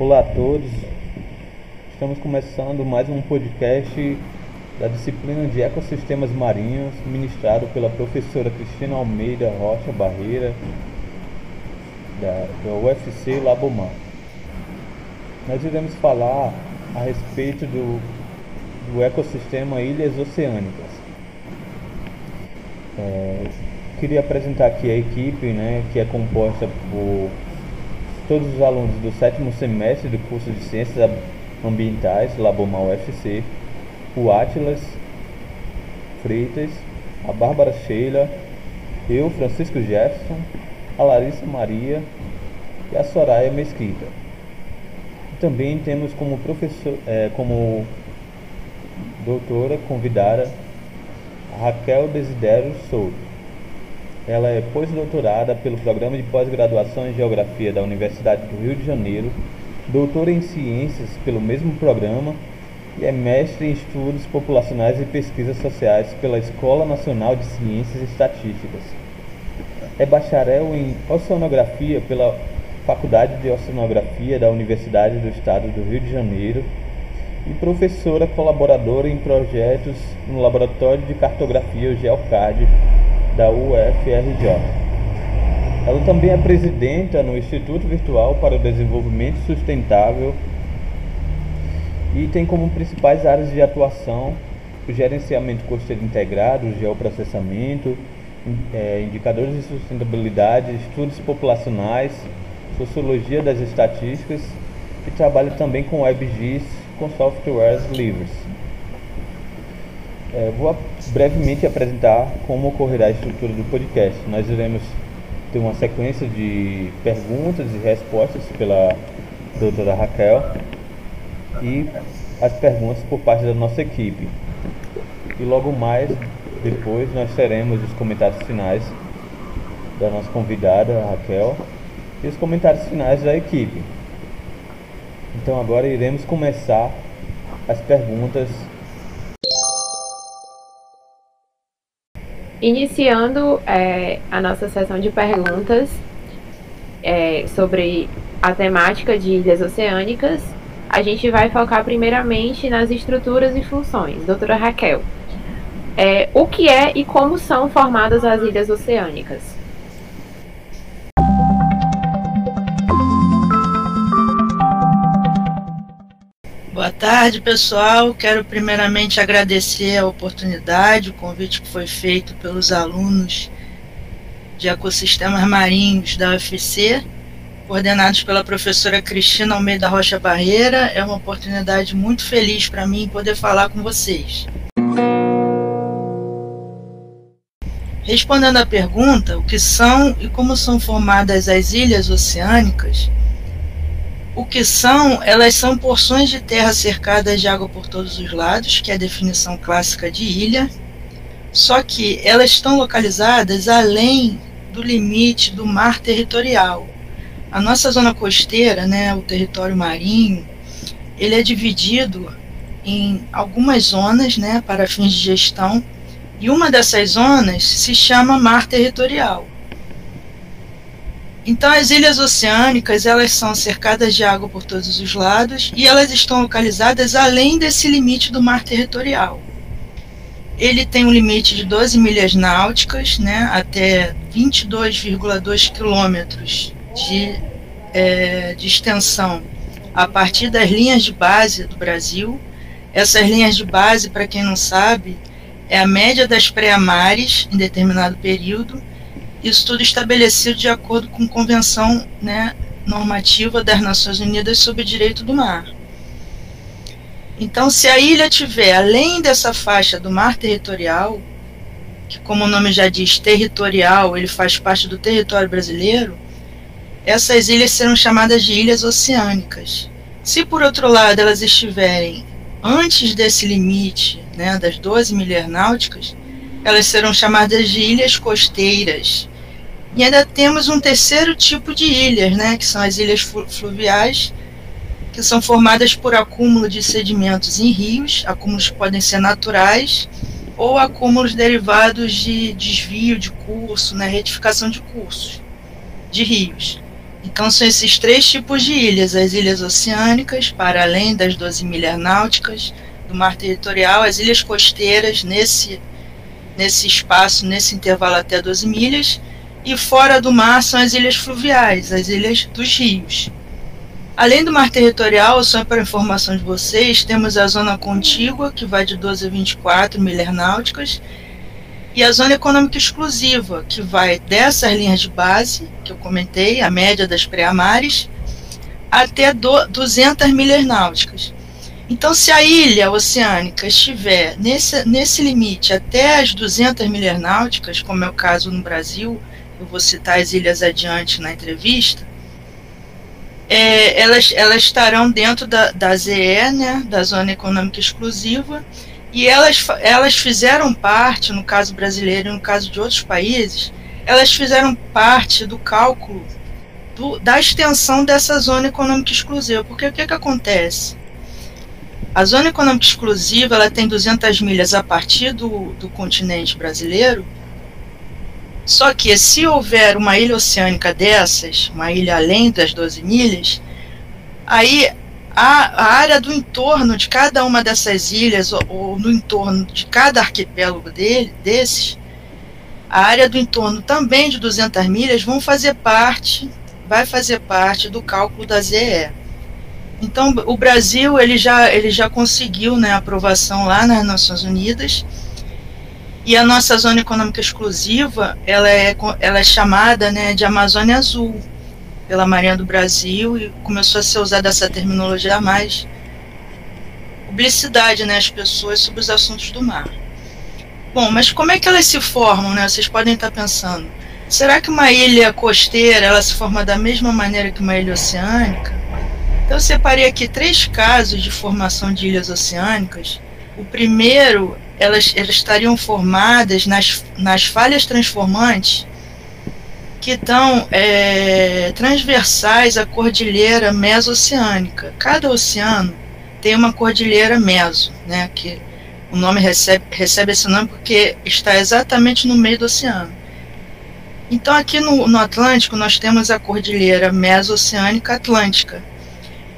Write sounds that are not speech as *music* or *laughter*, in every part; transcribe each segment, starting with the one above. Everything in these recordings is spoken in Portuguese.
Olá a todos, estamos começando mais um podcast da disciplina de Ecossistemas Marinhos, ministrado pela professora Cristina Almeida Rocha Barreira, da, da UFC Labomar. Nós iremos falar a respeito do, do ecossistema Ilhas Oceânicas. É, queria apresentar aqui a equipe, né, que é composta por todos os alunos do sétimo semestre do curso de Ciências Ambientais, Labomar UFC, o Atlas Freitas, a Bárbara Sheila, eu, Francisco Jefferson, a Larissa Maria e a Soraya Mesquita. Também temos como professor, é, como doutora convidada a Raquel Desidero Souto. Ela é pós-doutorada pelo Programa de Pós-Graduação em Geografia da Universidade do Rio de Janeiro, doutora em Ciências pelo mesmo programa e é mestre em Estudos Populacionais e Pesquisas Sociais pela Escola Nacional de Ciências e Estatísticas. É bacharel em Oceanografia pela Faculdade de Oceanografia da Universidade do Estado do Rio de Janeiro e professora colaboradora em projetos no Laboratório de Cartografia, GeoCard, da UFRJ. Ela também é presidenta no Instituto Virtual para o Desenvolvimento Sustentável e tem como principais áreas de atuação o gerenciamento costeiro integrado, geoprocessamento, é, indicadores de sustentabilidade, estudos populacionais, sociologia das estatísticas e trabalha também com WebGIS com softwares livres. É, vou brevemente apresentar como ocorrerá a estrutura do podcast. Nós iremos ter uma sequência de perguntas e respostas pela doutora Raquel e as perguntas por parte da nossa equipe. E logo mais, depois, nós teremos os comentários finais da nossa convidada, Raquel, e os comentários finais da equipe. Então agora iremos começar as perguntas Iniciando é, a nossa sessão de perguntas é, sobre a temática de ilhas oceânicas, a gente vai focar primeiramente nas estruturas e funções. Doutora Raquel, é, o que é e como são formadas as ilhas oceânicas? Tarde, pessoal. Quero primeiramente agradecer a oportunidade, o convite que foi feito pelos alunos de ecossistemas marinhos da UFC, coordenados pela professora Cristina Almeida Rocha Barreira. É uma oportunidade muito feliz para mim poder falar com vocês. Respondendo à pergunta, o que são e como são formadas as ilhas oceânicas, o que são? Elas são porções de terra cercadas de água por todos os lados, que é a definição clássica de ilha, só que elas estão localizadas além do limite do mar territorial. A nossa zona costeira, né, o território marinho, ele é dividido em algumas zonas, né, para fins de gestão, e uma dessas zonas se chama mar territorial. Então, as ilhas oceânicas elas são cercadas de água por todos os lados e elas estão localizadas além desse limite do mar territorial. Ele tem um limite de 12 milhas náuticas, né, até 22,2 quilômetros de, é, de extensão a partir das linhas de base do Brasil. Essas linhas de base, para quem não sabe, é a média das pré-mares em determinado período isso tudo estabelecido de acordo com convenção né, normativa das Nações Unidas sobre o direito do mar. Então, se a ilha tiver além dessa faixa do mar territorial, que como o nome já diz, territorial, ele faz parte do território brasileiro, essas ilhas serão chamadas de ilhas oceânicas. Se por outro lado elas estiverem antes desse limite, né, das 12 milhas náuticas, elas serão chamadas de ilhas costeiras. E ainda temos um terceiro tipo de ilhas, né, que são as ilhas fluviais, que são formadas por acúmulo de sedimentos em rios, acúmulos que podem ser naturais ou acúmulos derivados de desvio de curso, né, retificação de cursos de rios. Então são esses três tipos de ilhas: as ilhas oceânicas, para além das 12 milhas náuticas do mar territorial, as ilhas costeiras nesse nesse espaço, nesse intervalo até 12 milhas, e fora do mar são as ilhas fluviais, as ilhas dos rios. Além do mar territorial, só para informação de vocês, temos a zona contígua, que vai de 12 a 24 milhas náuticas, e a zona econômica exclusiva, que vai dessas linhas de base, que eu comentei, a média das pré-amares, até 200 milhas náuticas. Então, se a ilha oceânica estiver nesse, nesse limite até as 200 milhas náuticas, como é o caso no Brasil, eu vou citar as ilhas adiante na entrevista, é, elas, elas estarão dentro da, da ZE, né, da Zona Econômica Exclusiva, e elas, elas fizeram parte, no caso brasileiro e no caso de outros países, elas fizeram parte do cálculo do, da extensão dessa Zona Econômica Exclusiva. Porque o que, que acontece? A Zona Econômica Exclusiva ela tem 200 milhas a partir do, do continente brasileiro, só que se houver uma ilha oceânica dessas, uma ilha além das 12 milhas, aí a, a área do entorno de cada uma dessas ilhas, ou, ou no entorno de cada arquipélago dele, desses, a área do entorno também de 200 milhas vão fazer parte, vai fazer parte do cálculo da ZE. Então, o Brasil ele já, ele já conseguiu né, aprovação lá nas Nações Unidas e a nossa zona econômica exclusiva ela é, ela é chamada né, de Amazônia Azul pela Marinha do Brasil e começou a ser usada essa terminologia mais publicidade, né, as pessoas sobre os assuntos do mar. Bom, mas como é que elas se formam, né? Vocês podem estar pensando, será que uma ilha costeira ela se forma da mesma maneira que uma ilha oceânica? Então eu separei aqui três casos de formação de ilhas oceânicas. O primeiro, elas, elas estariam formadas nas, nas falhas transformantes que estão é, transversais à cordilheira meso-oceânica. Cada oceano tem uma cordilheira meso, né, que o nome recebe, recebe esse nome porque está exatamente no meio do oceano. Então, aqui no, no Atlântico, nós temos a cordilheira meso-oceânica atlântica.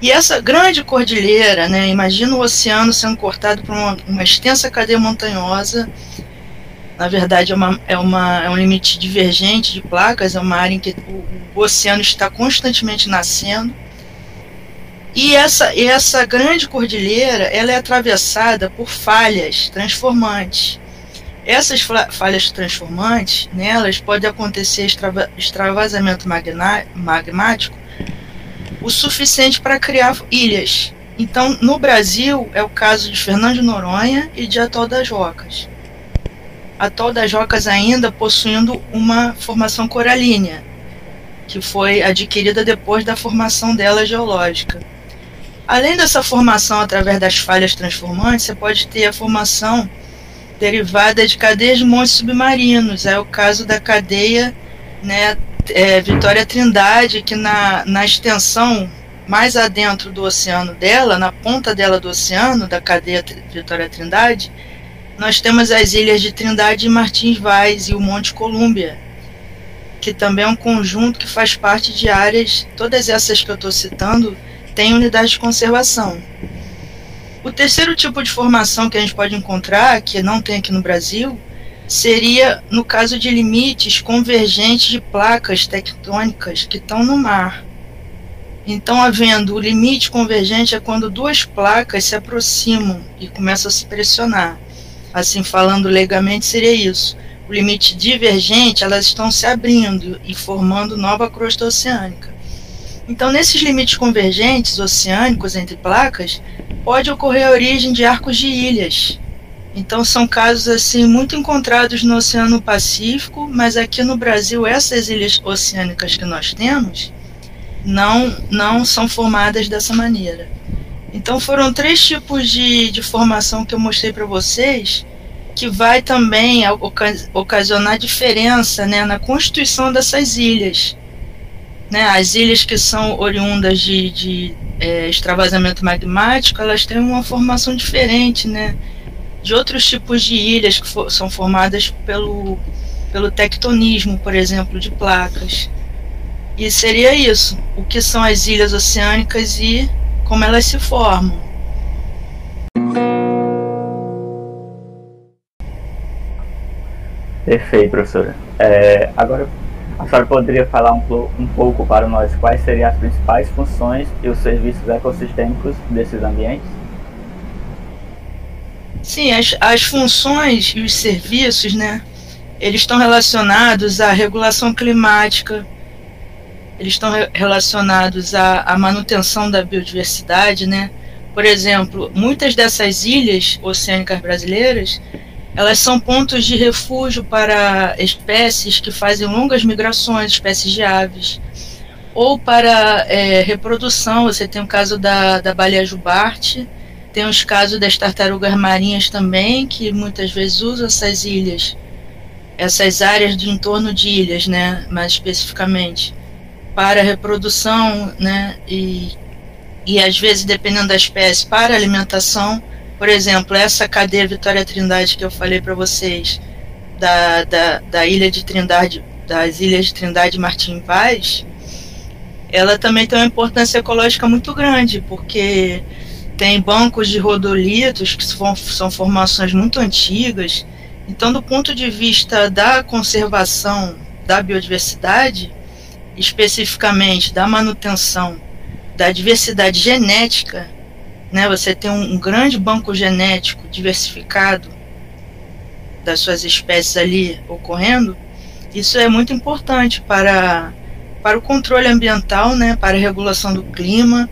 E essa grande cordilheira, né, imagina o oceano sendo cortado por uma, uma extensa cadeia montanhosa na verdade é, uma, é, uma, é um limite divergente de placas, é uma área em que o, o oceano está constantemente nascendo. E essa, essa grande cordilheira ela é atravessada por falhas transformantes. Essas falhas transformantes, nelas pode acontecer extrava, extravasamento magna, magmático o suficiente para criar ilhas. Então, no Brasil, é o caso de Fernando de Noronha e de Atol das Rocas atol das Rocas ainda possuindo uma formação coralínea, que foi adquirida depois da formação dela geológica. Além dessa formação através das falhas transformantes, você pode ter a formação derivada de cadeias de montes submarinos. É o caso da cadeia né, é, Vitória Trindade, que na, na extensão mais adentro do oceano dela, na ponta dela do oceano, da cadeia Vitória Trindade, nós temos as ilhas de Trindade e Martins Vaz e o Monte Colúmbia, que também é um conjunto que faz parte de áreas, todas essas que eu estou citando, têm unidade de conservação. O terceiro tipo de formação que a gente pode encontrar, que não tem aqui no Brasil, seria no caso de limites convergentes de placas tectônicas que estão no mar. Então, havendo o limite convergente é quando duas placas se aproximam e começam a se pressionar assim falando legalmente, seria isso. O limite divergente, elas estão se abrindo e formando nova crosta oceânica. Então, nesses limites convergentes oceânicos entre placas, pode ocorrer a origem de arcos de ilhas. Então, são casos assim muito encontrados no Oceano Pacífico, mas aqui no Brasil, essas ilhas oceânicas que nós temos não, não são formadas dessa maneira. Então foram três tipos de, de formação que eu mostrei para vocês que vai também ocasionar diferença né, na constituição dessas ilhas. Né, as ilhas que são oriundas de, de é, extravasamento magmático, elas têm uma formação diferente né, de outros tipos de ilhas que for, são formadas pelo, pelo tectonismo, por exemplo, de placas. E seria isso: o que são as ilhas oceânicas e como elas se formam. Perfeito, professora. É, agora, a senhora poderia falar um, um, pouco para nós quais seriam as principais funções e os serviços ecossistêmicos desses ambientes? Sim, as, as funções e os serviços, né, eles estão relacionados à regulação climática, eles estão re relacionados à, à manutenção da biodiversidade, né? Por exemplo, muitas dessas ilhas oceânicas brasileiras, elas são pontos de refúgio para espécies que fazem longas migrações, espécies de aves, ou para é, reprodução. Você tem o caso da, da baleia jubarte, tem os casos das tartarugas marinhas também, que muitas vezes usam essas ilhas, essas áreas de entorno de ilhas, né, mais especificamente, para reprodução, né, e, e às vezes, dependendo da espécie, para alimentação. Por exemplo, essa cadeia Vitória Trindade que eu falei para vocês, da, da, da ilha de Trindade, das ilhas de Trindade Martim Vaz, ela também tem uma importância ecológica muito grande, porque tem bancos de rodolitos, que são, são formações muito antigas. Então, do ponto de vista da conservação da biodiversidade, especificamente da manutenção da diversidade genética, né, você tem um, um grande banco genético diversificado das suas espécies ali ocorrendo, isso é muito importante para, para o controle ambiental, né, para a regulação do clima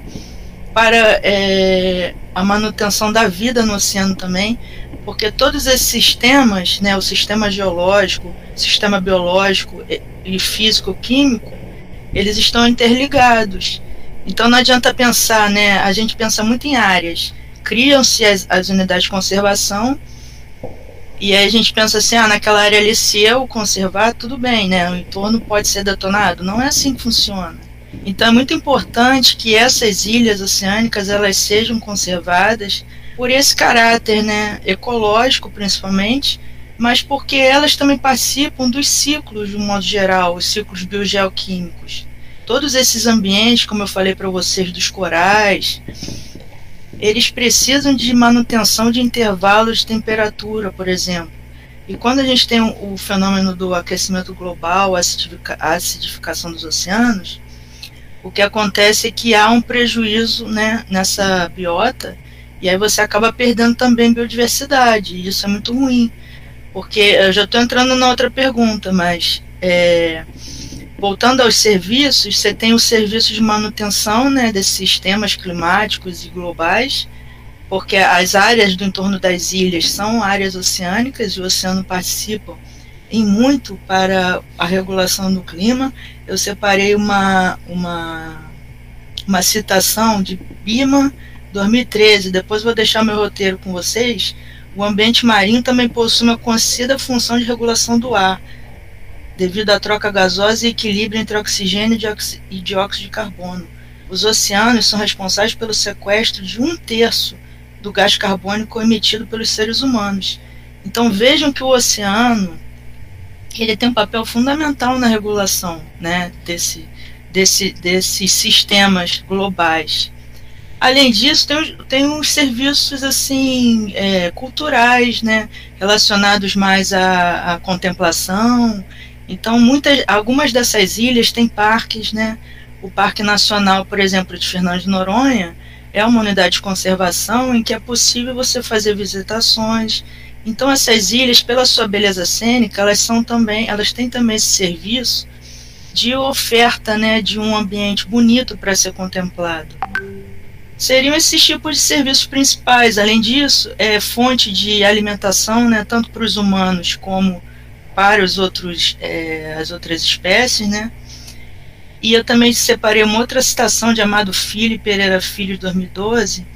para é, a manutenção da vida no oceano também, porque todos esses sistemas, né, o sistema geológico, sistema biológico e físico-químico, eles estão interligados. Então não adianta pensar, né, a gente pensa muito em áreas. Criam-se as, as unidades de conservação e aí a gente pensa assim, ah, naquela área ali, se eu conservar, tudo bem, né? O entorno pode ser detonado. Não é assim que funciona. Então é muito importante que essas ilhas oceânicas elas sejam conservadas por esse caráter, né, ecológico principalmente, mas porque elas também participam dos ciclos de um modo geral, os ciclos biogeoquímicos. Todos esses ambientes, como eu falei para vocês dos corais, eles precisam de manutenção de intervalos de temperatura, por exemplo. E quando a gente tem o, fenômeno do aquecimento global, a acidificação dos oceanos, o que acontece é que há um prejuízo né, nessa biota e aí você acaba perdendo também biodiversidade. E isso é muito ruim, porque eu já estou entrando na outra pergunta, mas é, voltando aos serviços, você tem o serviço de manutenção né, desses sistemas climáticos e globais, porque as áreas do entorno das ilhas são áreas oceânicas e o oceano participa em muito para a regulação do clima. Eu separei uma, uma, uma citação de Bima 2013, depois vou deixar meu roteiro com vocês. O ambiente marinho também possui uma conhecida função de regulação do ar, devido à troca gasosa e equilíbrio entre oxigênio e dióxido de carbono. Os oceanos são responsáveis pelo sequestro de um terço do gás carbônico emitido pelos seres humanos. Então vejam que o oceano ele tem um papel fundamental na regulação né, desse, desse, desses sistemas globais. Além disso, tem, tem uns serviços assim é, culturais, né, relacionados mais à, à, contemplação. Então, muitas, algumas dessas ilhas têm parques, né? O Parque Nacional, por exemplo, de Fernando de Noronha, é uma unidade de conservação em que é possível você fazer visitações, então essas ilhas, pela sua beleza cênica, elas são também, elas têm também esse serviço de oferta, né, de um ambiente bonito para ser contemplado. Seriam esses tipos de serviços principais. Além disso, é fonte de alimentação, né, tanto para os humanos como para os outros, é, as outras espécies, né. E eu também separei uma outra citação de Amado Filho, Pereira Filho, de 2012,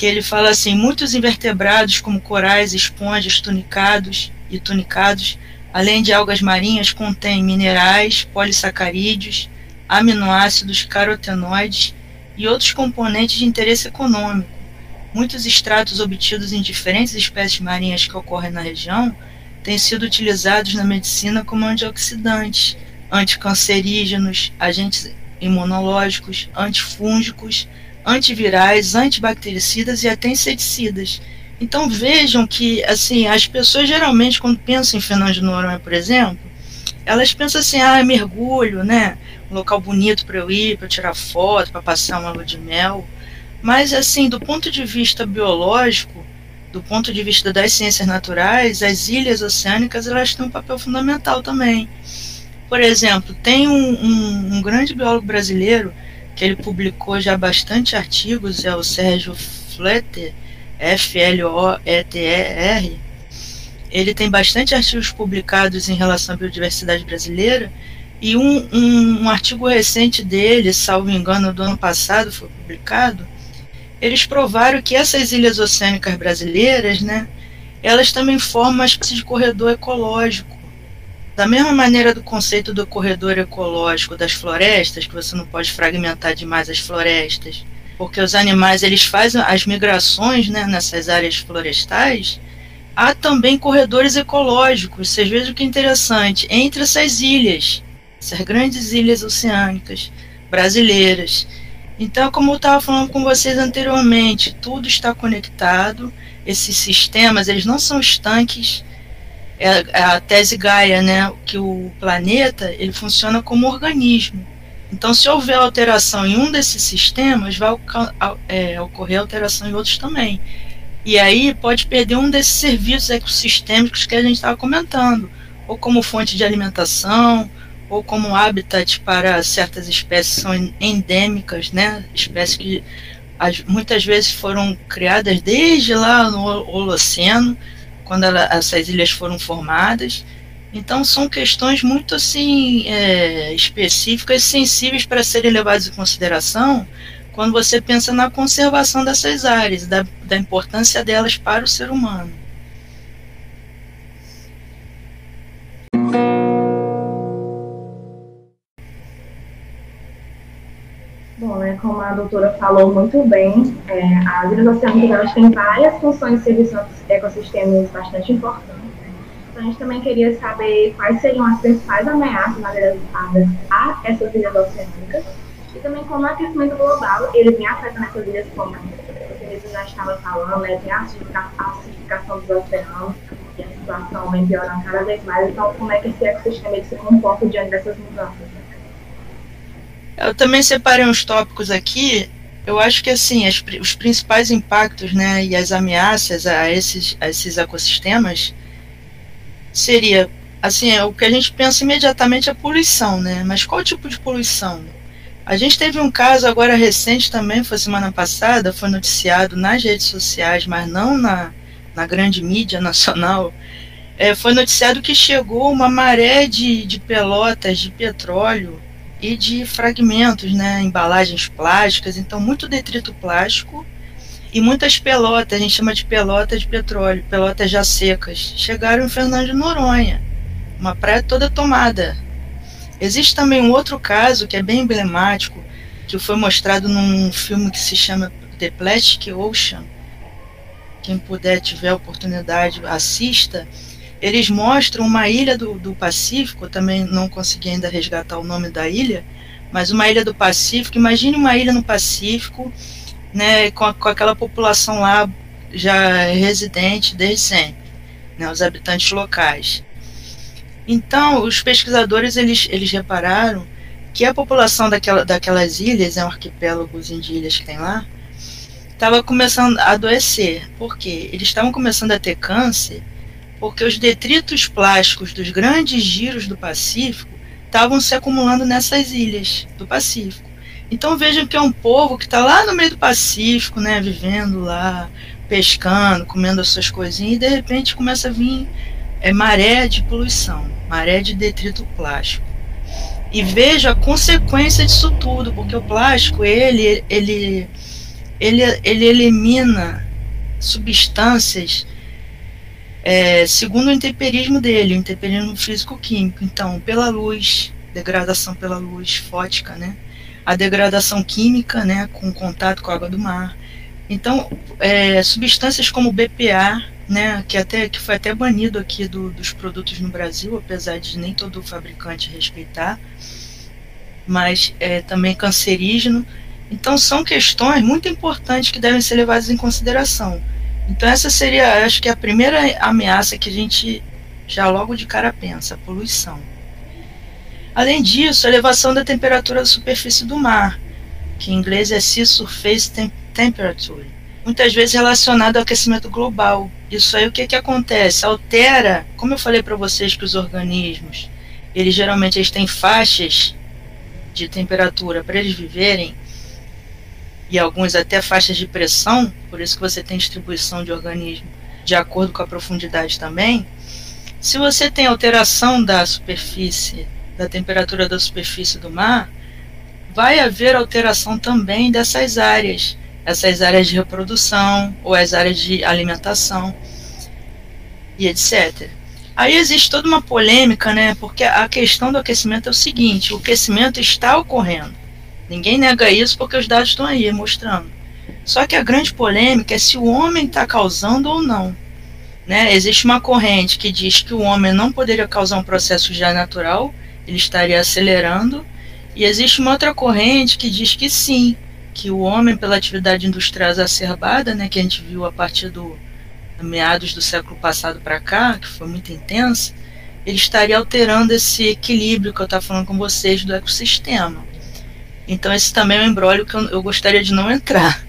que ele fala assim: muitos invertebrados, como corais, esponjas, tunicados e tunicados, além de algas marinhas, contêm minerais, polissacarídeos, aminoácidos, carotenoides e outros componentes de interesse econômico. Muitos extratos obtidos em diferentes espécies marinhas que ocorrem na região têm sido utilizados na medicina como antioxidantes, anticancerígenos, agentes imunológicos, antifúngicos, antivirais, antibactericidas e até inseticidas. Então vejam que assim as pessoas geralmente quando pensam em Fernando de Noronha, por exemplo, elas pensam assim, ah, mergulho, né? Um local bonito para eu ir, para tirar foto, para passar uma lua de mel. Mas assim, do ponto de vista biológico, do ponto de vista das ciências naturais, as ilhas oceânicas elas têm um papel fundamental também. Por exemplo, tem um, um, um grande biólogo brasileiro que ele publicou já bastante artigos, é o Sérgio Fletter, F-L-O-E-T-E-R. Ele tem bastante artigos publicados em relação à biodiversidade brasileira, e um, um, um artigo recente dele, salvo engano, do ano passado, foi publicado, eles provaram que essas ilhas oceânicas brasileiras, né, elas também formam uma espécie de corredor ecológico. Da mesma maneira do conceito do corredor ecológico das florestas, que você não pode fragmentar demais as florestas, porque os animais eles fazem as migrações né, nessas áreas florestais, há também corredores ecológicos. Vocês vejam que interessante, entre essas ilhas, essas grandes ilhas oceânicas brasileiras. Então, como eu estava falando com vocês anteriormente, tudo está conectado. Esses sistemas, eles não são estanques. É, é a tese Gaia, né, que o planeta ele funciona como organismo. Então, se houver alteração em um desses sistemas, vai é, ocorrer alteração em outros também. E aí pode perder um desses serviços ecossistêmicos que a gente estava comentando, ou como fonte de alimentação, ou como habitat para certas espécies que são endêmicas, né? Espécies que as, muitas vezes foram criadas desde lá no Holoceno, quando ela, essas ilhas foram formadas. Então são questões muito assim é, específicas, sensíveis para serem levadas em consideração quando você pensa na conservação dessas áreas, da, da importância delas para o ser humano. Como a doutora falou muito bem, é, as ilhas oceânicas têm várias funções e serviços ecossistemas bastante importantes. Né? Então, a gente também queria saber quais seriam as principais ameaças relacionadas a essas ilhas oceânicas e também como o aquecimento global ele vem afetando essas ilhas, como você já estava falando, né, tem a acidificação dos oceanos e a situação vem piorando cada vez mais. Então, como é que esse ecossistema se comporta diante dessas mudanças? Eu também separei uns tópicos aqui. Eu acho que assim, as, os principais impactos né, e as ameaças a esses, a esses ecossistemas seria assim, é, o que a gente pensa imediatamente é a poluição, né? Mas qual tipo de poluição? A gente teve um caso agora recente também, foi semana passada, foi noticiado nas redes sociais, mas não na, na grande mídia *laughs* nacional. É, foi noticiado que chegou uma maré de, de pelotas de petróleo e de fragmentos, né, embalagens plásticas, então muito detrito plástico e muitas pelotas, a gente chama de pelotas de petróleo, pelotas já secas, chegaram em Fernando de Noronha, uma praia toda tomada. Existe também um outro caso que é bem emblemático, que foi mostrado num filme que se chama The Plastic Ocean. Quem puder tiver oportunidade, assista eles mostram uma ilha do, do Pacífico, também não consegui ainda resgatar o nome da ilha, mas uma ilha do Pacífico. Imagine uma ilha no Pacífico, né, com, com aquela população lá já residente desde sempre, né, os habitantes locais. Então, os pesquisadores eles, eles repararam que a população daquela, daquelas ilhas, é um arquipélago de ilhas que tem lá, estava começando a adoecer. Por quê? Eles estavam começando a ter câncer porque os detritos plásticos dos grandes giros do Pacífico estavam se acumulando nessas ilhas do Pacífico. Então vejam que é um povo que está lá no meio do Pacífico, né, vivendo lá, pescando, comendo as suas coisinhas, e de repente começa a vir é, maré de poluição, maré de detrito plástico. E veja a consequência disso tudo, porque o plástico ele, ele, ele, ele elimina substâncias é, segundo o intemperismo dele, o intemperismo físico-químico. Então, pela luz, degradação pela luz fótica, né? A degradação química, né? Com contato com a água do mar. Então, é, substâncias como BPA, né, que até que foi até banido aqui do, dos produtos no Brasil, apesar de nem todo fabricante respeitar, mas é também cancerígeno. Então são questões muito importantes que devem ser levadas em consideração. Então essa seria, acho que a primeira ameaça que a gente já logo de cara pensa, a poluição. Além disso, a elevação da temperatura da superfície do mar, que em inglês é Sea Surface Temperature, muitas vezes relacionado ao aquecimento global. Isso aí o que, que acontece? Altera, como eu falei para vocês que os organismos, eles geralmente eles têm faixas de temperatura para eles viverem, e alguns até faixas de pressão, por isso que você tem distribuição de organismo de acordo com a profundidade também. Se você tem alteração da superfície, da temperatura da superfície do mar, vai haver alteração também dessas áreas, essas áreas de reprodução ou as áreas de alimentação e etc. Aí existe toda uma polêmica, né? Porque a questão do aquecimento é o seguinte: o aquecimento está ocorrendo. Ninguém nega isso porque os dados estão aí mostrando. Só que a grande polêmica é se o homem está causando ou não. Né? Existe uma corrente que diz que o homem não poderia causar um processo já natural, ele estaria acelerando, e existe uma outra corrente que diz que sim, que o homem, pela atividade industrial exacerbada, né, que a gente viu a partir do meados do século passado para cá, que foi muito intensa, ele estaria alterando esse equilíbrio que eu estava falando com vocês do ecossistema. Então esse também é um embrólio que eu, eu gostaria de não entrar.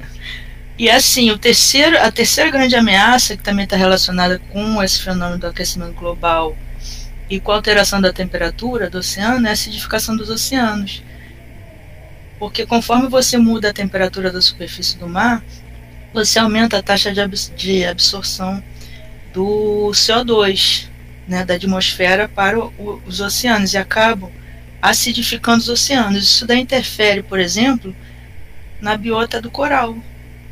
E assim, o terceiro, a terceira grande ameaça, que também está relacionada com esse fenômeno do aquecimento global e com a alteração da temperatura do oceano, é a acidificação dos oceanos. Porque conforme você muda a temperatura da superfície do mar, você aumenta a taxa de, de absorção do CO2 né, da atmosfera para o, os oceanos e acabam acidificando os oceanos. Isso daí interfere, por exemplo, na biota do coral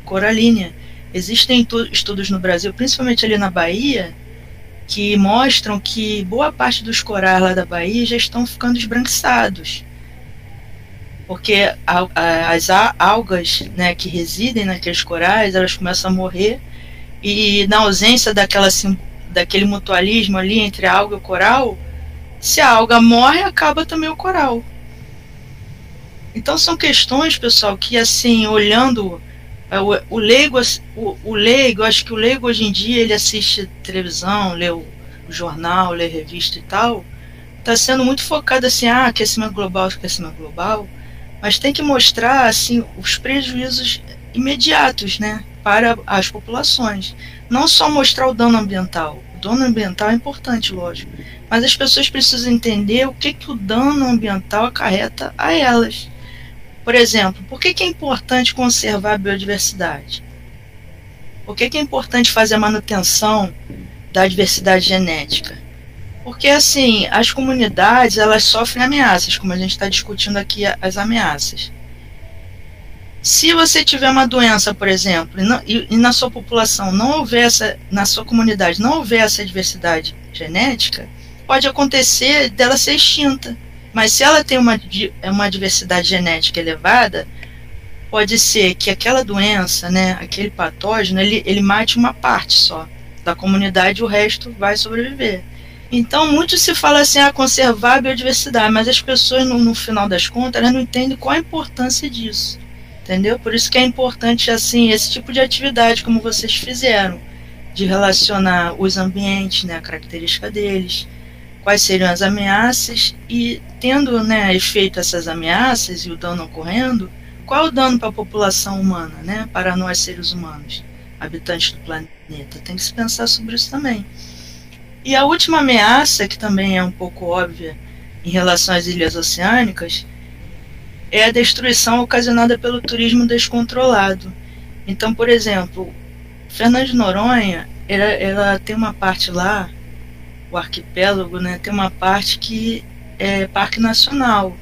coralínea. Existem estudos no Brasil, principalmente ali na Bahia, que mostram que boa parte dos corais lá da Bahia já estão ficando esbranquiçados. Porque as algas né, que residem naqueles corais, elas começam a morrer e na ausência daquela, daquele mutualismo ali entre a alga e o coral, se a alga morre, acaba também o coral. Então são questões, pessoal, que assim, olhando é, o, leigo, o leigo, acho que o leigo hoje em dia ele assiste televisão, lê o, o jornal, lê revista e tal, está sendo muito focado assim, ah, aquecimento global, aquecimento global, mas tem que mostrar assim os prejuízos imediatos, né, para as populações. Não só mostrar o dano ambiental. Dano ambiental é importante, lógico, mas as pessoas precisam entender o que, que o dano ambiental acarreta a elas. Por exemplo, por que, que é importante conservar a biodiversidade? Por que, que é importante fazer a manutenção da diversidade genética? Porque assim, as comunidades elas sofrem ameaças, como a gente está discutindo aqui as ameaças. Se você tiver uma doença, por exemplo, e, não, e, e, na sua população não houver essa, na sua comunidade não houver essa diversidade genética, pode acontecer dela ser extinta. Mas se ela tem uma, uma diversidade genética elevada, pode ser que aquela doença, né, aquele patógeno, ele, ele mate uma parte só da comunidade o resto vai sobreviver. Então, muito se fala assim, ah, conservar a biodiversidade, mas as pessoas, no, no final das contas, elas não entendem qual a importância disso. Entendeu? Por isso que é importante, assim, esse tipo de atividade, como vocês fizeram, de relacionar os ambientes, né, a característica deles, quais seriam as ameaças e, tendo né, efeito essas ameaças e o dano ocorrendo, qual o dano para a população humana, né, para nós seres humanos, habitantes do planeta? Tem que se pensar sobre isso também. E a última ameaça, que também é um pouco óbvia em relação às ilhas oceânicas, é a destruição ocasionada pelo turismo descontrolado. Então, por exemplo, Fernando de Noronha, ela, ela tem uma parte lá o arquipélago, né, tem uma parte que é parque nacional.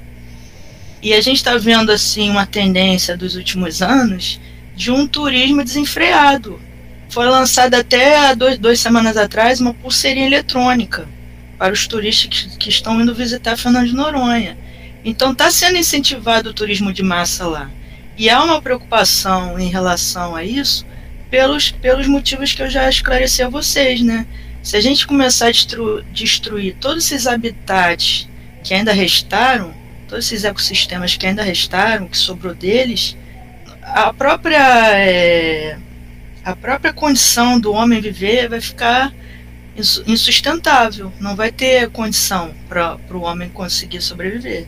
E a gente está vendo assim uma tendência dos últimos anos de um turismo desenfreado. Foi lançada até dois, duas semanas atrás uma pulseirinha eletrônica para os turistas que, que estão indo visitar Fernando de Noronha. Então está sendo incentivado o turismo de massa lá. E há uma preocupação em relação a isso, pelos, pelos motivos que eu já esclareci a vocês, né? Se a gente começar a destru, destruir todos esses habitats que ainda restaram, todos esses ecossistemas que ainda restaram, que sobrou deles, a própria é, a própria condição do homem viver vai ficar insustentável, não vai ter condição para o homem conseguir sobreviver.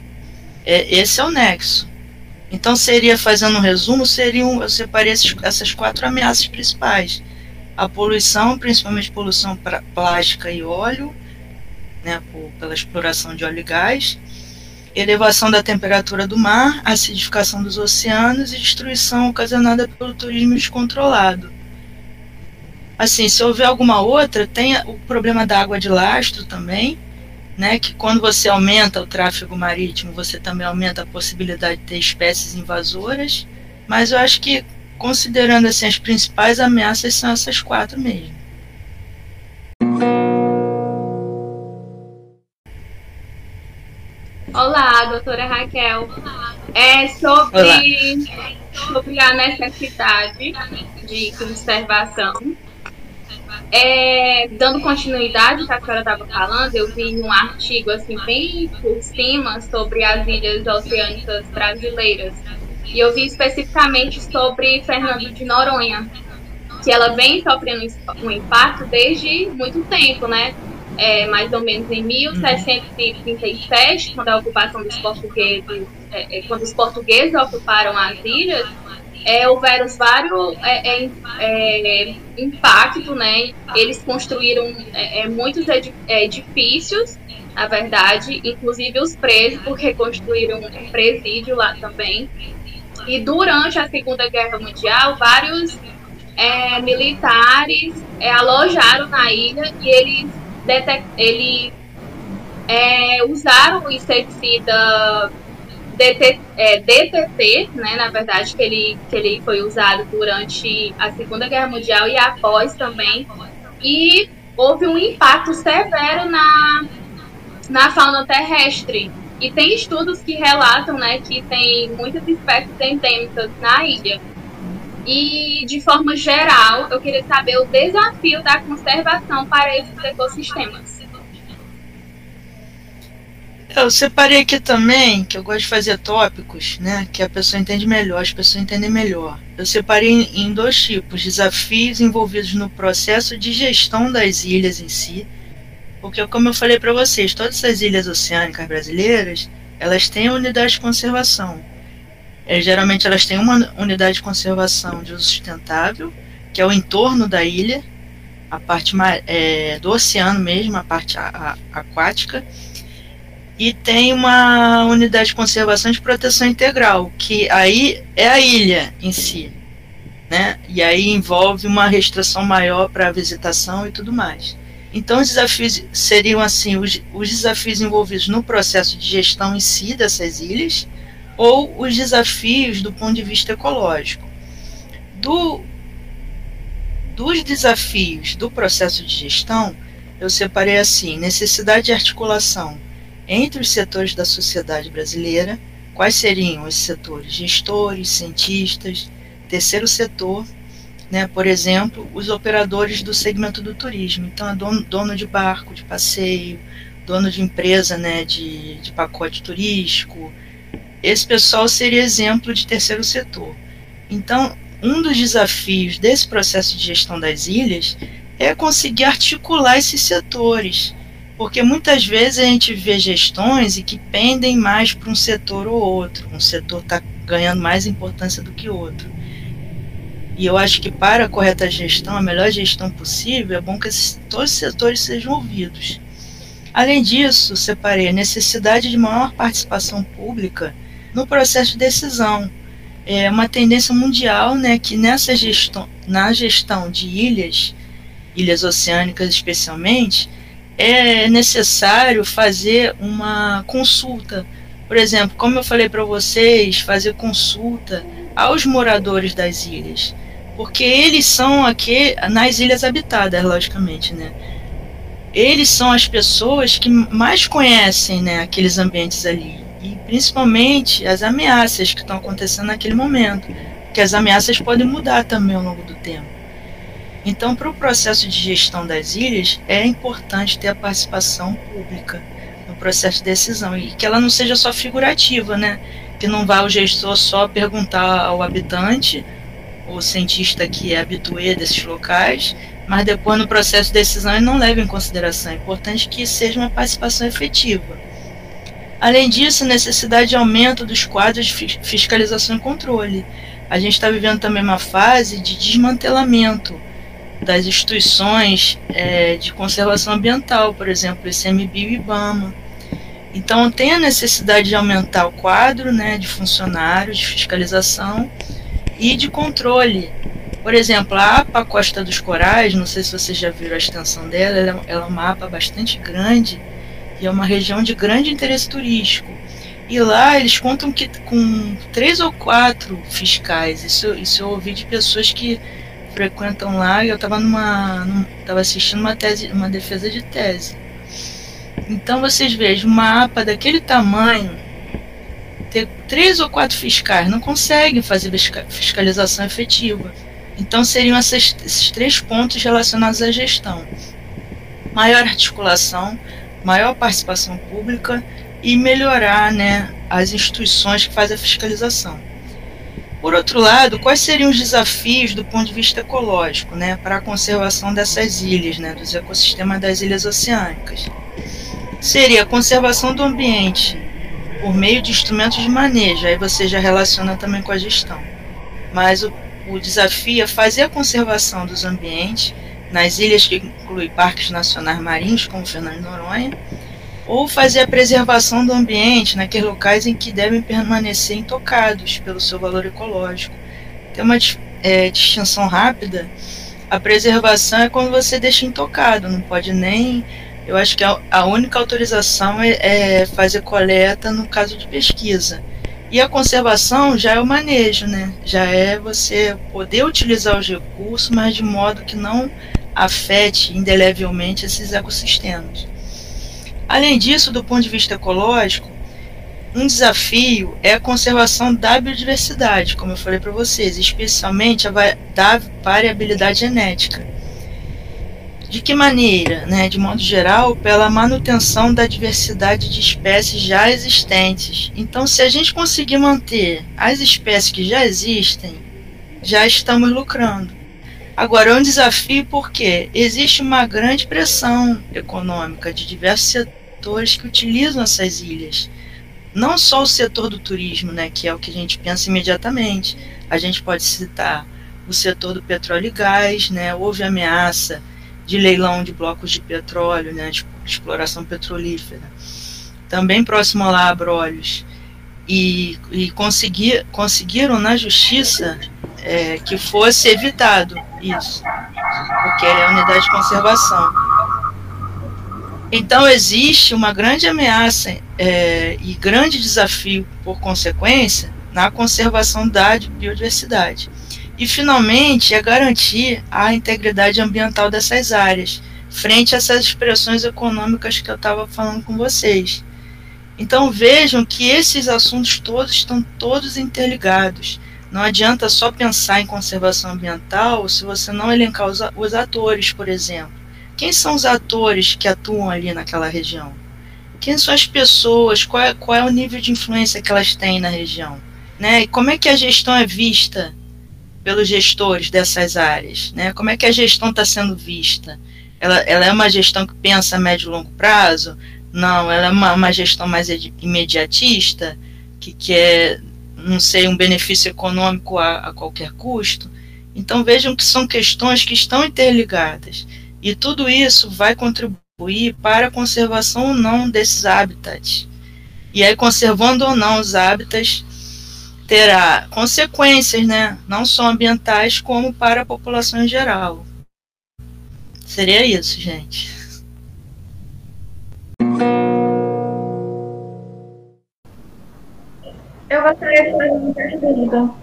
É, esse é o nexo. Então seria, fazendo um resumo, seriam, eu separei esses, essas quatro ameaças principais. A poluição, principalmente poluição plástica e óleo, né, por, pela exploração de óleo e gás, elevação da temperatura do mar, acidificação dos oceanos e destruição ocasionada pelo turismo descontrolado. Assim, se houver alguma outra, tem o problema da água de lastro também, né, que quando você aumenta o tráfego marítimo, você também aumenta a possibilidade de ter espécies invasoras, mas eu acho que, considerando assim, as principais ameaças são essas quatro mesmo. Olá, doutora Raquel. É sobre, sobre a necessidade de conservação. É, dando continuidade ao que a senhora estava falando, eu vi um artigo assim bem por cima sobre as ilhas oceânicas brasileiras. E eu vi especificamente sobre Fernando de Noronha, que ela vem sofrendo um impacto desde muito tempo, né? é, mais ou menos em 1737, quando a ocupação dos portugueses, é, é, quando os portugueses ocuparam as ilhas, é, houveram vários é, é, é, impactos, né? Eles construíram muitos edifícios, na verdade, inclusive os presos, porque construíram um presídio lá também. E durante a Segunda Guerra Mundial, vários militares alojaram na ilha e eles ele é, usaram o inseticida DT, é, DTT, né, na verdade, que ele, que ele foi usado durante a Segunda Guerra Mundial e após também. E houve um impacto severo na, na fauna terrestre. E tem estudos que relatam né, que tem muitas espécies endêmicas na ilha. E, de forma geral, eu queria saber o desafio da conservação para esses ecossistemas. Eu separei aqui também, que eu gosto de fazer tópicos, né? Que a pessoa entende melhor, as pessoas entendem melhor. Eu separei em dois tipos: desafios envolvidos no processo de gestão das ilhas em si. Porque, como eu falei para vocês, todas as ilhas oceânicas brasileiras, elas têm unidade de conservação. É, geralmente elas têm uma unidade de conservação de uso sustentável, que é o entorno da ilha, a parte é, do oceano mesmo, a parte a, a, aquática, e tem uma unidade de conservação de proteção integral, que aí é a ilha em si, né? E aí envolve uma restrição maior para a visitação e tudo mais. Então, os desafios seriam assim: os, os desafios envolvidos no processo de gestão em si dessas ilhas, ou os desafios do ponto de vista ecológico. Do, dos desafios do processo de gestão, eu separei assim: necessidade de articulação entre os setores da sociedade brasileira, quais seriam os setores? Gestores, cientistas, terceiro setor, né, por exemplo, os operadores do segmento do turismo. Então, é dono, dono de barco, de passeio, dono de empresa né, de, de pacote turístico, esse pessoal seria exemplo de terceiro setor. Então, um dos desafios desse processo de gestão das ilhas é conseguir articular esses setores, porque muitas vezes a gente vê gestões e que pendem mais para um setor ou outro, um setor está ganhando mais importância do que outro. E eu acho que para a correta gestão, a melhor gestão possível, é bom que esses, todos os setores sejam ouvidos. Além disso, separei a necessidade de maior participação pública no processo de decisão. É uma tendência mundial né, que nessa gestão, na gestão de ilhas, ilhas oceânicas especialmente, é necessário fazer uma consulta. Por exemplo, como eu falei para vocês, fazer consulta aos moradores das ilhas, porque eles são aqui nas ilhas habitadas, logicamente, né? Eles são as pessoas que mais conhecem, né, aqueles ambientes ali e principalmente as ameaças que estão acontecendo naquele momento, que as ameaças podem mudar também ao longo do tempo. Então, para o processo de gestão das ilhas, é importante ter a participação pública no processo de decisão e que ela não seja só figurativa, né? Que não vá o gestor só perguntar ao habitante, o cientista que é habituê desses locais, mas depois no processo de decisão ele não leva em consideração. É importante que seja uma participação efetiva. Além disso, necessidade de aumento dos quadros de fiscalização e controle. A gente está vivendo também uma fase de desmantelamento das instituições é, de conservação ambiental, por exemplo, ICMBio e IBAMA. Então, tem a necessidade de aumentar o quadro né, de funcionários, de fiscalização e de controle. Por exemplo, a APA Costa dos Corais, não sei se vocês já viram a extensão dela, ela, ela é uma APA bastante grande e é uma região de grande interesse turístico. E lá eles contam que com três ou quatro fiscais. Isso, isso eu ouvi de pessoas que frequentam lá e eu estava numa, estava assistindo uma tese, uma defesa de tese. Então vocês vejam uma APA daquele tamanho ter três ou quatro fiscais não conseguem fazer fiscalização efetiva. Então seriam esses, esses três pontos relacionados à gestão: maior articulação, maior participação pública e melhorar né, as instituições que fazem a fiscalização. Por outro lado, quais seriam os desafios do ponto de vista ecológico né, para a conservação dessas ilhas, né, dos ecossistemas das ilhas oceânicas? Seria a conservação do ambiente por meio de instrumentos de manejo, aí você já relaciona também com a gestão. Mas o, o desafio é fazer a conservação dos ambientes nas ilhas que inclui parques nacionais marinhos, como Fernando Noronha, ou fazer a preservação do ambiente naqueles locais em que devem permanecer intocados pelo seu valor ecológico. Tem uma é, distinção rápida. A preservação é quando você deixa intocado, não pode nem. Eu acho que a, a única autorização é, é fazer coleta no caso de pesquisa. E a conservação já é o manejo, né? Já é você poder utilizar os recursos, mas de modo que não afete indelevelmente esses ecossistemas. Além disso, do ponto de vista ecológico, um desafio é a conservação da biodiversidade, como eu falei para vocês, especialmente a da variabilidade genética. De que maneira? Né? De modo geral, pela manutenção da diversidade de espécies já existentes. Então, se a gente conseguir manter as espécies que já existem, já estamos lucrando. Agora, é um desafio porque existe uma grande pressão econômica de diversos setores setores que utilizam essas ilhas. Não só o setor do turismo, né, que é o que a gente pensa imediatamente. A gente pode citar o setor do petróleo e gás, né, houve ameaça de leilão de blocos de petróleo, né, de exploração petrolífera. Também próximo a Abrolhos. E, e conseguir, conseguiram na justiça é, que fosse evitado isso, porque é a unidade de conservação. Então existe uma grande ameaça é, e grande desafio, por consequência, na conservação da biodiversidade. E, finalmente, é garantir a integridade ambiental dessas áreas, frente a essas expressões econômicas que eu estava falando com vocês. Então vejam que esses assuntos todos estão todos interligados. Não adianta só pensar em conservação ambiental se você não elencar os, atores, por exemplo. Quem são os atores que atuam ali naquela região? Quem são as pessoas? Qual é, qual é o nível de influência que elas têm na região? Né? E como é que a gestão é vista pelos gestores dessas áreas? Né? Como é que a gestão está sendo vista? Ela, ela, é uma gestão que pensa a médio e longo prazo? Não, ela é uma, uma gestão mais imediatista, que quer, não sei, um benefício econômico a, a qualquer custo. Então vejam que são questões que estão interligadas. E tudo isso vai contribuir para a conservação ou não desses hábitats. E aí, conservando ou não os hábitats, terá consequências, né? Não só ambientais, como para a população em geral. Seria isso, gente. Eu gostaria de fazer uma pergunta.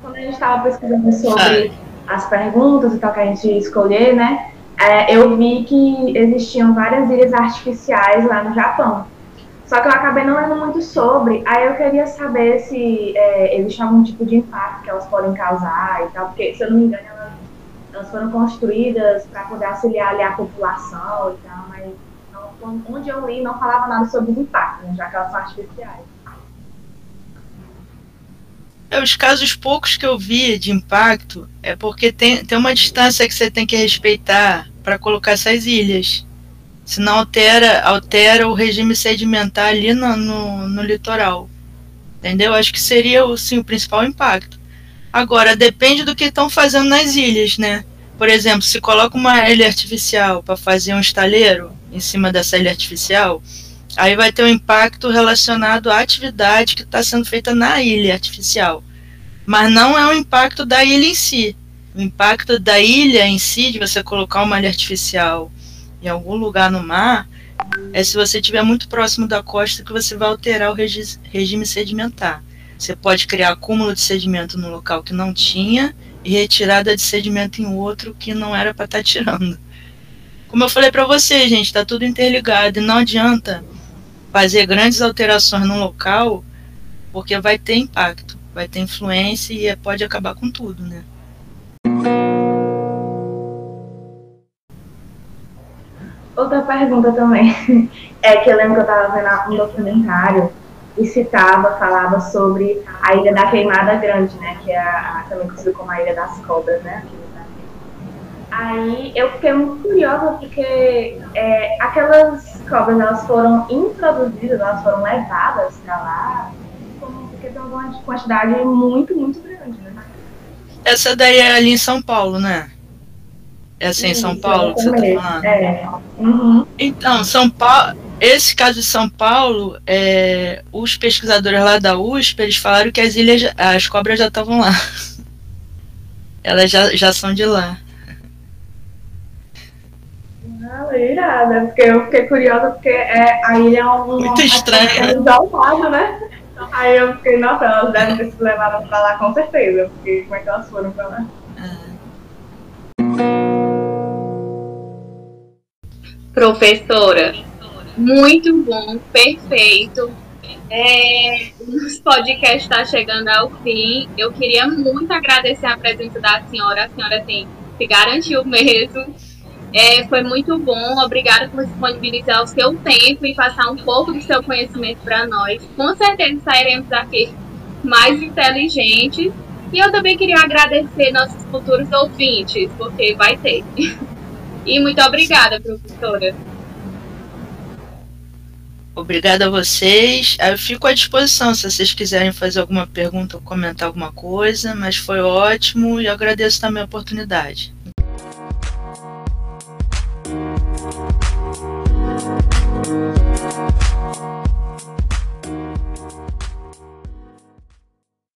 Quando a gente estava pesquisando sobre as perguntas e tal que a gente escolher, né? É, eu vi que existiam várias ilhas artificiais lá no Japão. Só que eu acabei não lendo muito sobre. Aí eu queria saber se é, existe algum tipo de impacto que elas podem causar e tal, porque, se eu não me engano, elas elas foram construídas para poder auxiliar ali a população e tal, mas não, onde eu li não falava nada sobre os impactos, já que elas são artificiais. É, os casos poucos que eu vi de impacto é porque tem, tem uma distância que você tem que respeitar para colocar essas ilhas. Senão altera, altera o regime sedimentar ali no, no, no litoral. Entendeu? Acho que seria sim, o principal impacto. Agora, depende do que estão fazendo nas ilhas, né? Por exemplo, se coloca uma ilha artificial para fazer um estaleiro em cima dessa ilha artificial, aí vai ter um impacto relacionado à atividade que está sendo feita na ilha artificial. Mas não é o impacto da ilha em si. O impacto da ilha em si, de você colocar uma ilha artificial em algum lugar no mar, é se você estiver muito próximo da costa que você vai alterar o regi regime sedimentar. Você pode criar acúmulo de sedimento no local que não tinha e retirada de sedimento em outro que não era para estar tá tirando. Como eu falei para você, gente, está tudo interligado e não adianta fazer grandes alterações no local, porque vai ter impacto, vai ter influência e pode acabar com tudo, né? Outra pergunta também, *laughs* é que eu lembro que eu estava vendo um documentário e citava, falava sobre a Ilha da Queimada Grande, né, que é a, também conhecida como a Ilha das Cobras, né, Aí eu fiquei muito curiosa porque é, aquelas cobras elas foram introduzidas, elas foram levadas para lá, porque tem uma quantidade muito, muito grande, né? Essa daí é ali em São Paulo, né? É assim, em São Paulo que você tá falando? É. Uhum. Então, São Paulo, esse caso de São Paulo, é, os pesquisadores lá da USP, eles falaram que as ilhas, as cobras já estavam lá. *laughs* Elas já, já são de lá. Ah, irada, porque eu fiquei curiosa porque é, a ilha é um. Muito estranho. É isolado, né? Aí eu fiquei, nossa, elas devem ter se levado pra lá com certeza, porque como é que elas foram pra lá? Professora, muito bom, perfeito. É, o podcast está chegando ao fim. Eu queria muito agradecer a presença da senhora. A senhora tem se garantiu mesmo. É, foi muito bom. Obrigada por disponibilizar o seu tempo e passar um pouco do seu conhecimento para nós. Com certeza sairemos daqui mais inteligentes. E eu também queria agradecer nossos futuros ouvintes, porque vai ter. E muito obrigada, professora. Obrigada a vocês. Eu fico à disposição se vocês quiserem fazer alguma pergunta ou comentar alguma coisa, mas foi ótimo e agradeço também a oportunidade.